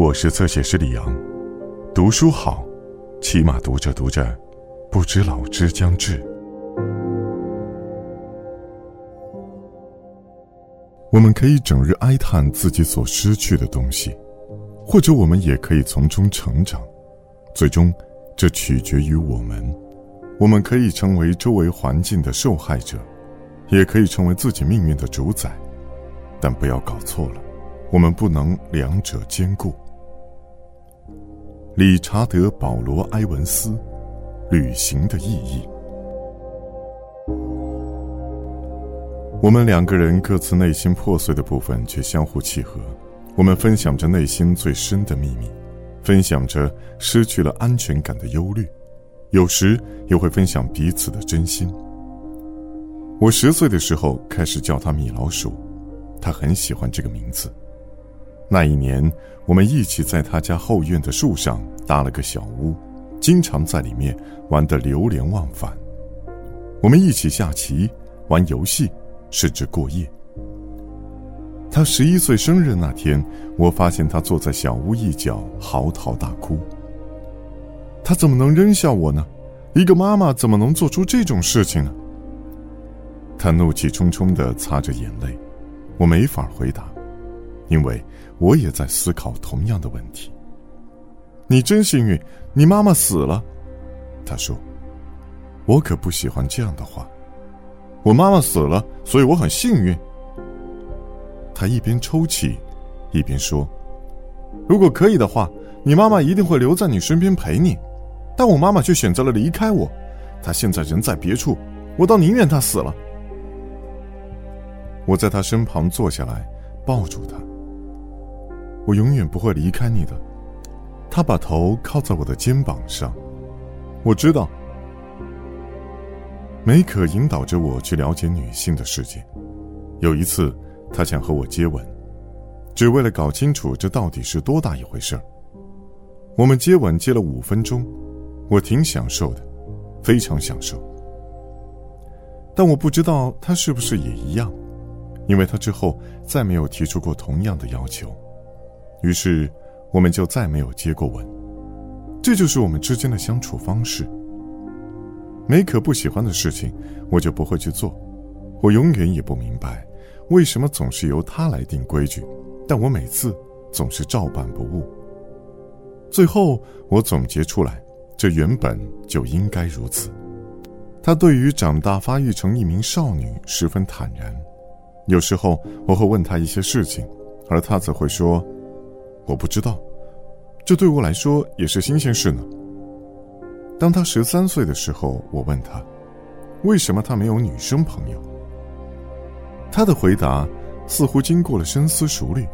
我是侧写师李阳，读书好，起码读着读着，不知老之将至。我们可以整日哀叹自己所失去的东西，或者我们也可以从中成长。最终，这取决于我们。我们可以成为周围环境的受害者，也可以成为自己命运的主宰。但不要搞错了，我们不能两者兼顾。理查德·保罗·埃文斯，《旅行的意义》。我们两个人各自内心破碎的部分却相互契合，我们分享着内心最深的秘密，分享着失去了安全感的忧虑，有时也会分享彼此的真心。我十岁的时候开始叫他米老鼠，他很喜欢这个名字。那一年，我们一起在他家后院的树上搭了个小屋，经常在里面玩得流连忘返。我们一起下棋、玩游戏，甚至过夜。他十一岁生日那天，我发现他坐在小屋一角嚎啕大哭。他怎么能扔下我呢？一个妈妈怎么能做出这种事情呢？他怒气冲冲地擦着眼泪，我没法回答。因为我也在思考同样的问题。你真幸运，你妈妈死了，他说。我可不喜欢这样的话。我妈妈死了，所以我很幸运。他一边抽泣，一边说：“如果可以的话，你妈妈一定会留在你身边陪你，但我妈妈却选择了离开我。她现在人在别处，我倒宁愿她死了。”我在他身旁坐下来，抱住他。我永远不会离开你的。他把头靠在我的肩膀上。我知道。梅可引导着我去了解女性的世界。有一次，他想和我接吻，只为了搞清楚这到底是多大一回事儿。我们接吻接了五分钟，我挺享受的，非常享受。但我不知道他是不是也一样，因为他之后再没有提出过同样的要求。于是，我们就再没有接过吻。这就是我们之间的相处方式。梅可不喜欢的事情，我就不会去做。我永远也不明白，为什么总是由他来定规矩，但我每次总是照办不误。最后，我总结出来，这原本就应该如此。他对于长大发育成一名少女十分坦然。有时候，我会问他一些事情，而他则会说。我不知道，这对我来说也是新鲜事呢。当他十三岁的时候，我问他，为什么他没有女生朋友？他的回答似乎经过了深思熟虑。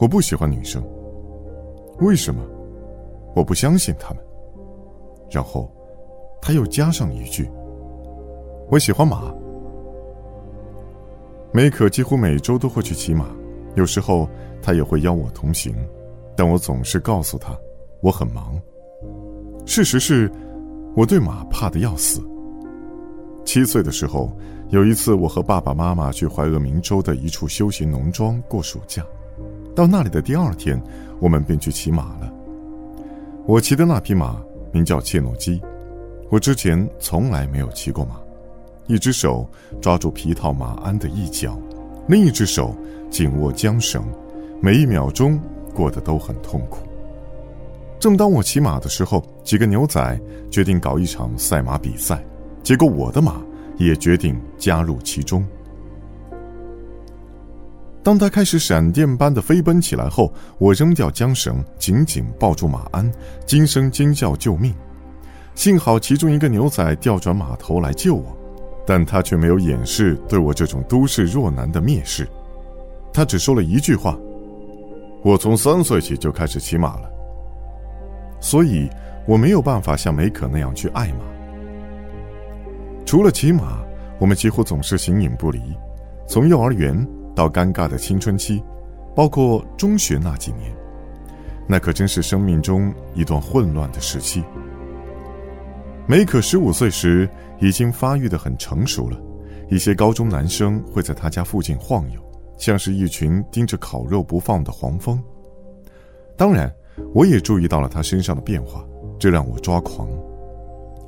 我不喜欢女生。为什么？我不相信他们。然后，他又加上一句：“我喜欢马。”梅可几乎每周都会去骑马。有时候他也会邀我同行，但我总是告诉他我很忙。事实是，我对马怕得要死。七岁的时候，有一次我和爸爸妈妈去怀俄明州的一处休闲农庄过暑假，到那里的第二天，我们便去骑马了。我骑的那匹马名叫切诺基，我之前从来没有骑过马，一只手抓住皮套马鞍的一角，另一只手。紧握缰绳，每一秒钟过得都很痛苦。正当我骑马的时候，几个牛仔决定搞一场赛马比赛，结果我的马也决定加入其中。当他开始闪电般的飞奔起来后，我扔掉缰绳，紧紧抱住马鞍，惊声尖叫救命。幸好其中一个牛仔调转马头来救我，但他却没有掩饰对我这种都市弱男的蔑视。他只说了一句话：“我从三岁起就开始骑马了，所以我没有办法像梅可那样去爱马。除了骑马，我们几乎总是形影不离，从幼儿园到尴尬的青春期，包括中学那几年，那可真是生命中一段混乱的时期。梅可十五岁时已经发育的很成熟了，一些高中男生会在他家附近晃悠。像是一群盯着烤肉不放的黄蜂。当然，我也注意到了他身上的变化，这让我抓狂。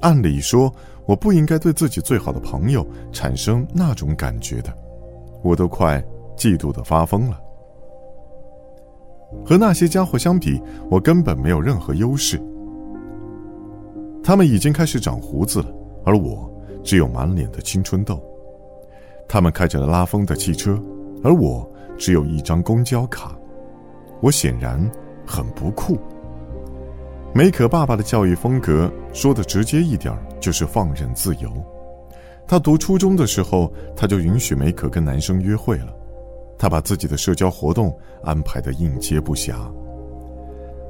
按理说，我不应该对自己最好的朋友产生那种感觉的，我都快嫉妒的发疯了。和那些家伙相比，我根本没有任何优势。他们已经开始长胡子了，而我只有满脸的青春痘。他们开着拉风的汽车，而我只有一张公交卡。我显然很不酷。梅可爸爸的教育风格说的直接一点就是放任自由。他读初中的时候，他就允许梅可跟男生约会了。他把自己的社交活动安排的应接不暇。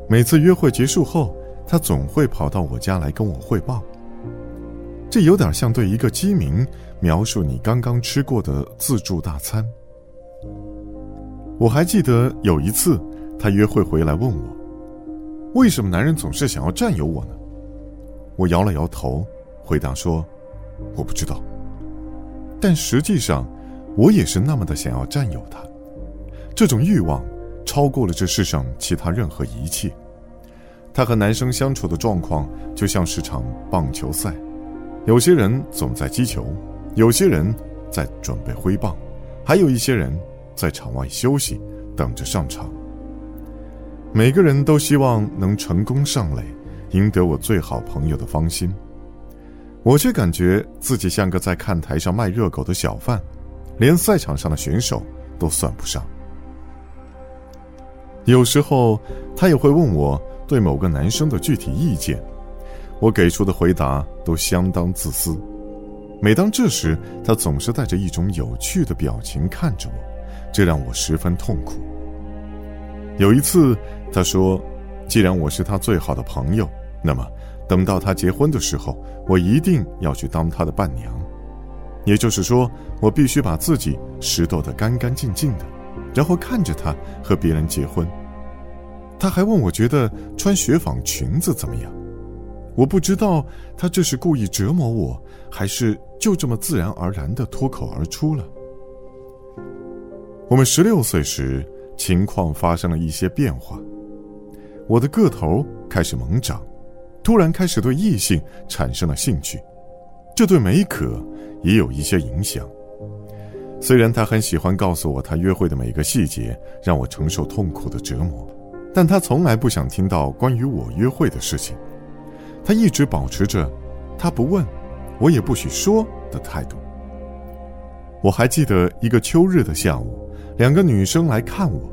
每次约会结束后，他总会跑到我家来跟我汇报。这有点像对一个鸡民描述你刚刚吃过的自助大餐。我还记得有一次，他约会回来问我。为什么男人总是想要占有我呢？我摇了摇头，回答说：“我不知道。”但实际上，我也是那么的想要占有他。这种欲望超过了这世上其他任何一切。他和男生相处的状况就像是场棒球赛，有些人总在击球，有些人在准备挥棒，还有一些人在场外休息，等着上场。每个人都希望能成功上垒，赢得我最好朋友的芳心。我却感觉自己像个在看台上卖热狗的小贩，连赛场上的选手都算不上。有时候，他也会问我对某个男生的具体意见，我给出的回答都相当自私。每当这时，他总是带着一种有趣的表情看着我，这让我十分痛苦。有一次。他说：“既然我是他最好的朋友，那么等到他结婚的时候，我一定要去当他的伴娘。也就是说，我必须把自己拾掇得干干净净的，然后看着他和别人结婚。”他还问我觉得穿雪纺裙子怎么样？我不知道他这是故意折磨我，还是就这么自然而然的脱口而出了。我们十六岁时，情况发生了一些变化。我的个头开始猛长，突然开始对异性产生了兴趣，这对梅可也有一些影响。虽然他很喜欢告诉我他约会的每个细节，让我承受痛苦的折磨，但他从来不想听到关于我约会的事情。他一直保持着“他不问，我也不许说”的态度。我还记得一个秋日的下午，两个女生来看我，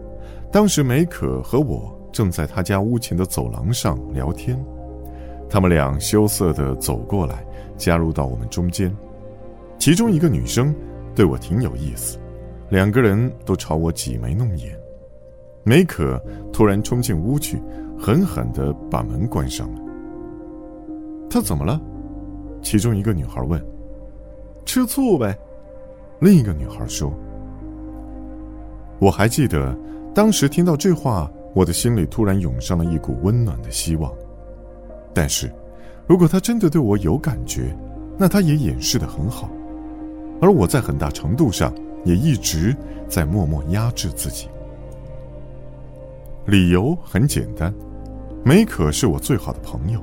当时梅可和我。正在他家屋前的走廊上聊天，他们俩羞涩地走过来，加入到我们中间。其中一个女生对我挺有意思，两个人都朝我挤眉弄眼。梅可突然冲进屋去，狠狠地把门关上了。他怎么了？其中一个女孩问。吃醋呗，另一个女孩说。我还记得，当时听到这话。我的心里突然涌上了一股温暖的希望，但是，如果他真的对我有感觉，那他也掩饰的很好，而我在很大程度上也一直在默默压制自己。理由很简单，梅可是我最好的朋友，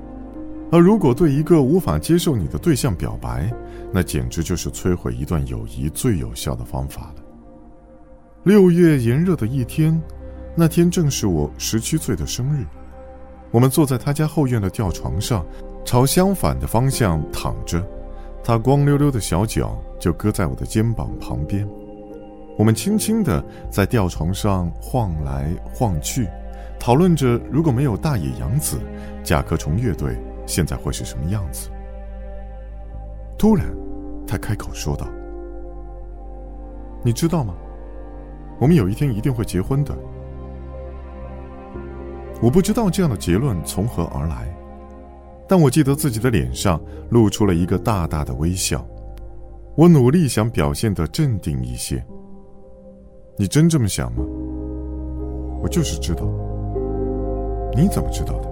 而如果对一个无法接受你的对象表白，那简直就是摧毁一段友谊最有效的方法了。六月炎热的一天。那天正是我十七岁的生日，我们坐在他家后院的吊床上，朝相反的方向躺着，他光溜溜的小脚就搁在我的肩膀旁边，我们轻轻的在吊床上晃来晃去，讨论着如果没有大野洋子，甲壳虫乐队现在会是什么样子。突然，他开口说道：“你知道吗？我们有一天一定会结婚的。”我不知道这样的结论从何而来，但我记得自己的脸上露出了一个大大的微笑。我努力想表现的镇定一些。你真这么想吗？我就是知道。你怎么知道的？